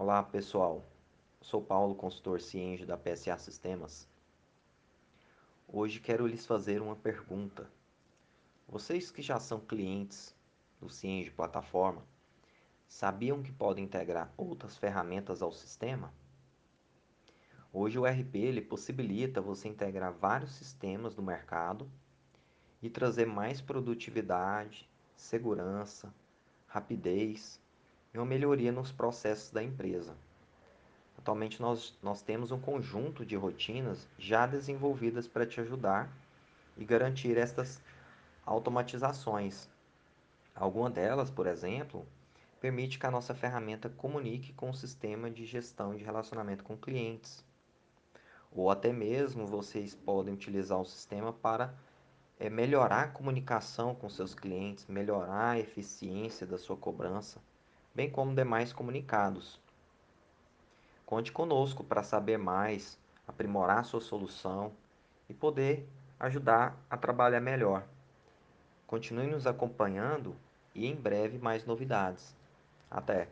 Olá pessoal, sou Paulo, consultor Cienge da PSA Sistemas. Hoje quero lhes fazer uma pergunta. Vocês que já são clientes do Cienge Plataforma, sabiam que podem integrar outras ferramentas ao sistema? Hoje o RP ele possibilita você integrar vários sistemas do mercado e trazer mais produtividade, segurança, rapidez uma melhoria nos processos da empresa. Atualmente nós, nós temos um conjunto de rotinas já desenvolvidas para te ajudar e garantir estas automatizações. Alguma delas, por exemplo, permite que a nossa ferramenta comunique com o sistema de gestão de relacionamento com clientes. Ou até mesmo vocês podem utilizar o sistema para é, melhorar a comunicação com seus clientes, melhorar a eficiência da sua cobrança bem como demais comunicados. Conte conosco para saber mais, aprimorar sua solução e poder ajudar a trabalhar melhor. Continue nos acompanhando e em breve mais novidades. Até!